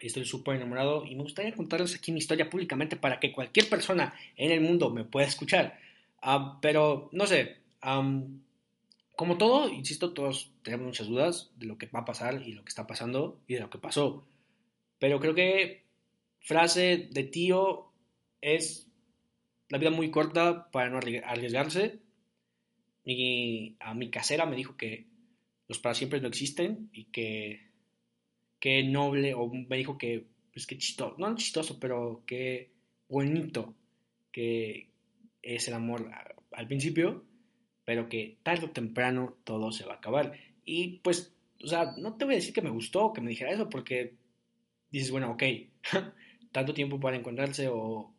estoy súper enamorado y me gustaría contarles aquí mi historia públicamente para que cualquier persona en el mundo me pueda escuchar. Ah, pero no sé, como todo, insisto, todos tenemos muchas dudas de lo que va a pasar y lo que está pasando y de lo que pasó. Pero creo que frase de tío es la vida muy corta para no arriesgarse. Mi, a mi casera me dijo que los para siempre no existen y que qué noble, o me dijo que, pues qué chistoso, no chistoso, pero qué bonito que es el amor al principio, pero que tarde o temprano todo se va a acabar. Y pues, o sea, no te voy a decir que me gustó que me dijera eso, porque dices, bueno, ok, [LAUGHS] tanto tiempo para encontrarse o,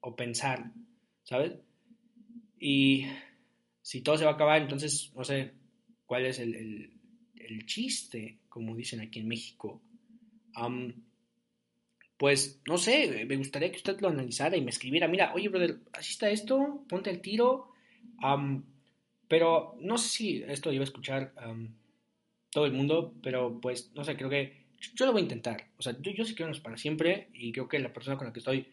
o pensar, ¿sabes? Y si todo se va a acabar, entonces no sé cuál es el, el, chiste, como dicen aquí en México. pues no sé, me gustaría que usted lo analizara y me escribiera, mira, oye, brother, así está esto, ponte el tiro. Pero no sé si esto iba a escuchar todo el mundo, pero pues no sé, creo que yo, lo voy a intentar. O sea, yo, yo sí quiero para siempre y creo que la persona con la que estoy,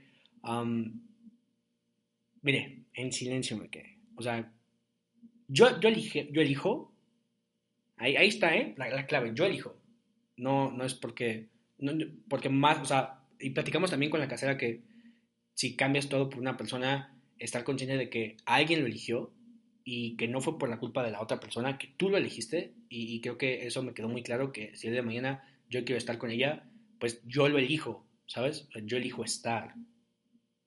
mire, en silencio me quedé. O sea, yo, yo, yo elijo Ahí, ahí está, ¿eh? La, clave, yo elijo. No, no es porque, no, porque más, o sea, y platicamos también con la casera que si cambias todo por una persona, estar consciente de que alguien lo eligió y que no fue por la culpa de la otra persona, que tú lo elegiste y, creo que eso me quedó muy claro que si el de mañana yo quiero estar con ella, pues yo lo elijo, ¿sabes? Yo elijo estar.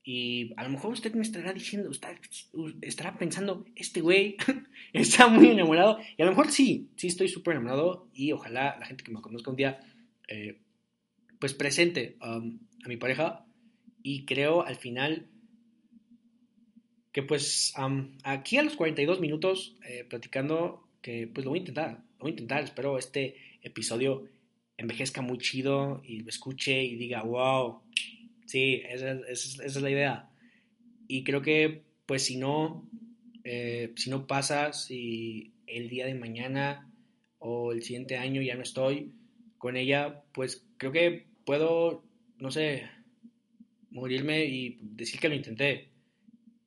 Y a lo mejor usted me estará diciendo, estará pensando, este güey [LAUGHS] está muy enamorado. Y a lo mejor sí, sí estoy súper enamorado. Y ojalá la gente que me conozca un día, eh, pues presente um, a mi pareja. Y creo al final que pues aquí a los 42 minutos eh, platicando, que pues lo voy a intentar, lo voy a intentar. Espero este episodio envejezca muy chido y lo escuche y diga, wow, Sí, esa, es la idea. Y creo que, pues, si no, eh, si no pasa, si el día de mañana o el siguiente año ya no estoy con ella, pues creo que puedo, no sé, morirme y decir que lo intenté.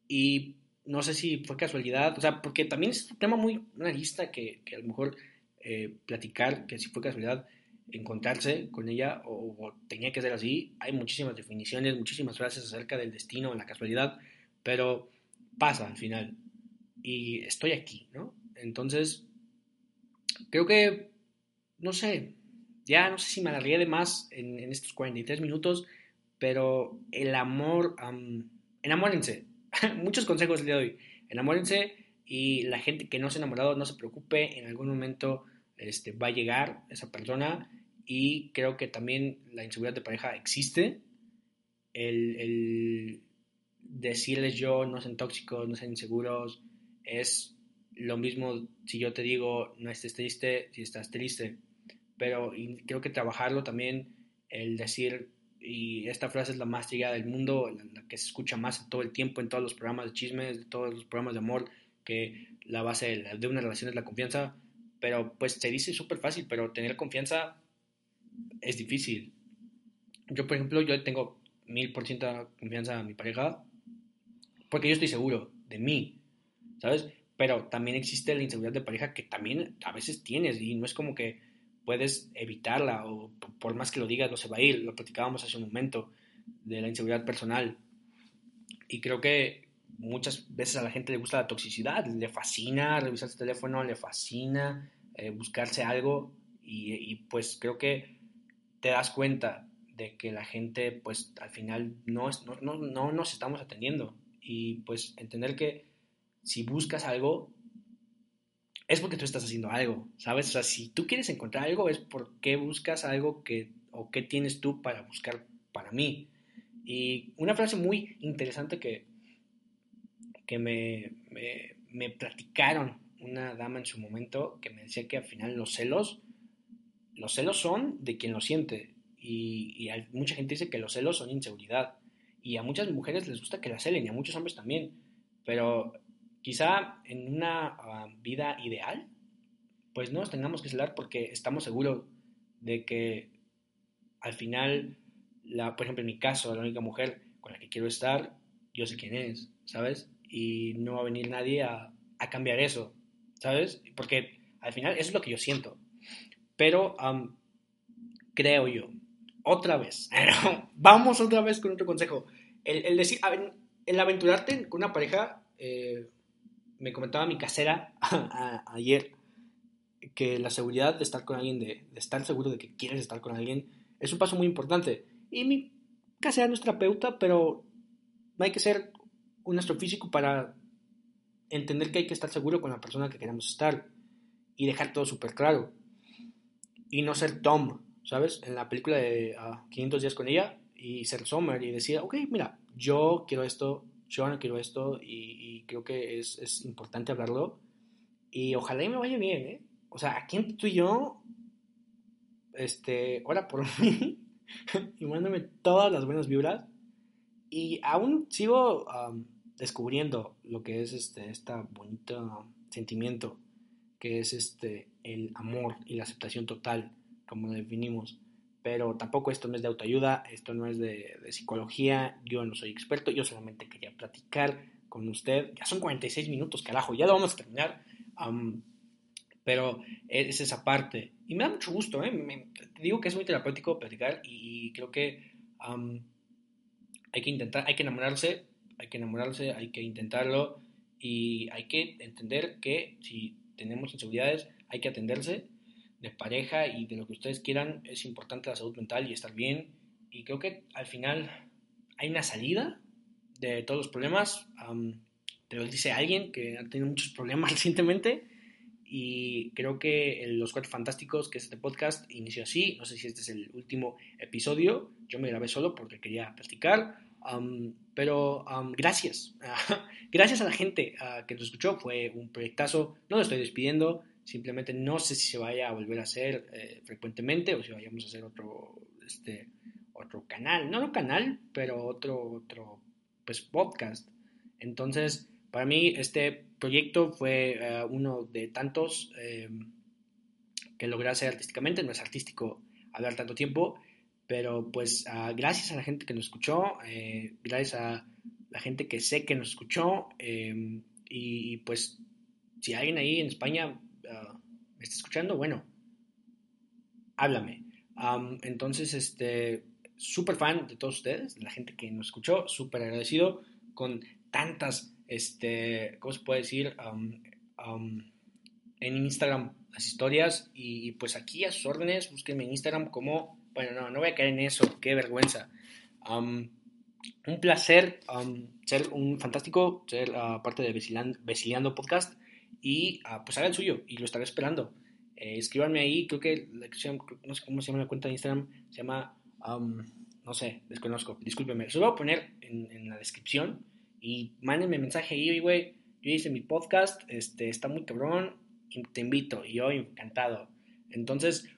Y no sé si fue casualidad, o sea, porque también es un tema muy, una lista que, que a lo mejor eh, platicar, que si fue casualidad, encontrarse con ella o, tenía que ser así. Hay muchísimas definiciones, muchísimas frases acerca del destino, la casualidad, pero pasa al final. Y estoy aquí, ¿no? Entonces, creo que, no sé, ya no sé si me alargué de más en, estos 43 minutos, pero el amor, enamórense. [LAUGHS] Muchos consejos le doy. Enamórense y la gente que no se ha enamorado no se preocupe, en algún momento este, va a llegar esa persona y creo que también la inseguridad de pareja existe. El, decirles yo no sean tóxicos, no sean inseguros, es lo mismo si yo te digo no estés triste, si estás triste. Pero creo que trabajarlo también, el decir, y esta frase es la más llegada del mundo, la, que se escucha más todo el tiempo en todos los programas de chismes, de todos los programas de amor, que la base de, de una relación es la confianza. Pero pues se dice súper fácil, pero tener confianza es difícil. Yo, por ejemplo, yo tengo mil por ciento confianza en mi pareja porque yo estoy seguro de mí, ¿sabes? Pero también existe la inseguridad de pareja que también a veces tienes y no es como que puedes evitarla o por más que lo digas no se va a ir. Lo platicábamos hace un momento de la inseguridad personal. Y creo que muchas veces a la gente le gusta la toxicidad, le fascina revisar su teléfono, le fascina eh, buscarse algo y, pues creo que te das cuenta de que la gente, pues al final no, no, no, nos estamos atendiendo. Y pues entender que si buscas algo, es porque tú estás haciendo algo, ¿sabes? O sea, si tú quieres encontrar algo es porque buscas algo que, o qué tienes tú para buscar para mí. Y una frase muy interesante que, que me, me, me platicaron una dama en su momento que me decía que al final los celos, los celos son de quien lo siente. Y, y mucha gente dice que los celos son inseguridad. Y a muchas mujeres les gusta que la celen y a muchos hombres también. Pero quizá en una uh, vida ideal, pues no nos tengamos que celar porque estamos seguros de que al final, la, por ejemplo, en mi caso, la única mujer con la que quiero estar, yo sé quién es, ¿sabes? Y no va a venir nadie a, a cambiar eso, ¿sabes? Porque al final eso es lo que yo siento. Pero um, creo yo, otra vez, [LAUGHS] vamos otra vez con otro consejo. El, el decir, el aventurarte con una pareja, eh, me comentaba mi casera [LAUGHS] ayer, que la seguridad de estar con alguien, de, estar seguro de que quieres estar con alguien, es un paso muy importante. Y mi casera no es terapeuta, pero hay que ser un astrofísico para entender que hay que estar seguro con la persona que queremos estar y dejar todo súper claro. Y no ser Tom, ¿sabes? En la película de uh, ah, 500 días con ella y ser Sommer y decir, ok, mira, yo quiero esto, yo no quiero esto y, creo que es, es, importante hablarlo y ojalá y me vaya bien, ¿eh? O sea, aquí tú y yo, este, ora por [LAUGHS] mí y mándame todas las buenas vibras y aún sigo um, descubriendo lo que es este, este bonito sentimiento que es este, el amor y la aceptación total, como lo definimos. Pero tampoco esto no es de autoayuda, esto no es de, de psicología, yo no soy experto, yo solamente quería platicar con usted. Ya son 46 minutos, carajo, ya lo vamos a terminar. Um, pero es esa parte. Y me da mucho gusto, ¿eh? Me, te digo que es muy terapéutico platicar y, y creo que um, hay que intentar, hay que enamorarse, hay que enamorarse, hay que intentarlo y hay que entender que si tenemos inseguridades hay que atenderse de pareja y de lo que ustedes quieran, es importante la salud mental y estar bien. Y creo que al final hay una salida de todos los problemas. Um, te lo dice alguien que ha tenido muchos problemas [LAUGHS] recientemente y creo que Los Cuatro Fantásticos, que es este podcast, inició así. No sé si este es el último episodio. Yo me grabé solo porque quería platicar. Um, pero gracias. [LAUGHS] gracias a la gente uh, que nos escuchó. Fue un proyectazo. No lo estoy despidiendo. Simplemente no sé si se vaya a volver a hacer eh, frecuentemente o si vayamos a hacer otro, este, otro canal. No un canal, pero otro, otro pues, podcast. Entonces, para mí este proyecto fue uh, uno de tantos eh, que logré hacer artísticamente. No es artístico hablar tanto tiempo, pero pues uh, gracias a la gente que nos escuchó, eh, gracias a la gente que sé que nos escuchó eh, y, y, pues si alguien ahí en España uh, me está escuchando, bueno, háblame. Entonces, este, súper fan de todos ustedes, de la gente que nos escuchó, súper agradecido con tantas, este, ¿cómo se puede decir? En Instagram las historias y, pues aquí a sus órdenes, búsquenme en Instagram como, bueno, no, no voy a caer en eso, qué vergüenza. Un placer ser un fantástico, ser uh, parte de Vesiliando Podcast y uh, pues haga el suyo y lo estaré esperando. Eh, escríbanme ahí, creo que no sé cómo se llama la cuenta de Instagram, se llama, um, no sé, desconozco, discúlpenme, se lo voy a poner en, en la descripción y mándenme mensaje ahí, güey, yo hice mi podcast, este, está muy cabrón, y te invito, y yo encantado. Entonces,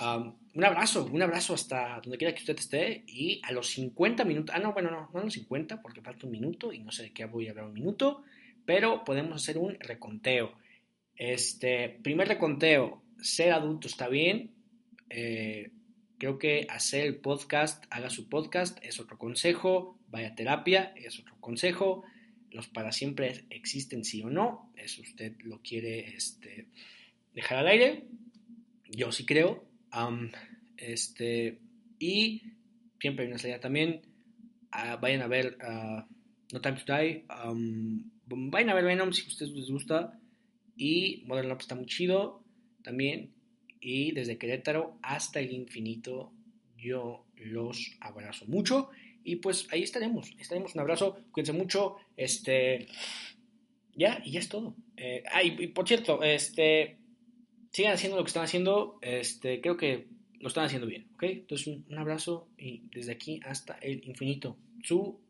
um, un abrazo, un abrazo hasta donde quiera que usted esté, y a los 50 minutos, ah, no, bueno, no, no a los 50, porque falta un minuto, y no sé de qué voy a hablar un minuto, pero podemos hacer un reconteo. Este, primer reconteo, ser adulto está bien. Eh, creo que hacer el podcast, haga su podcast, es otro consejo. Vaya a terapia, es otro consejo. Los para siempre existen sí o no. Eso usted lo quiere este, dejar al aire. Yo sí creo. Este, y siempre hay una salida también. Uh, vayan a ver uh, No Time to Die. Vayan a ver Venom si a ustedes les gusta. Y Modern Love está muy chido también. Y desde Querétaro hasta el infinito, yo los abrazo mucho. Y pues ahí estaremos. Estaremos. Un abrazo. Cuídense mucho. Este. ya, y ya es todo. Ah, y, por cierto, este, sigan haciendo lo que están haciendo, este, creo que lo están haciendo bien, ¿ok? Entonces, un, un abrazo y desde aquí hasta el infinito. Su,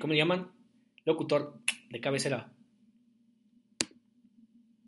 ¿cómo le llaman? Locutor de cabecera.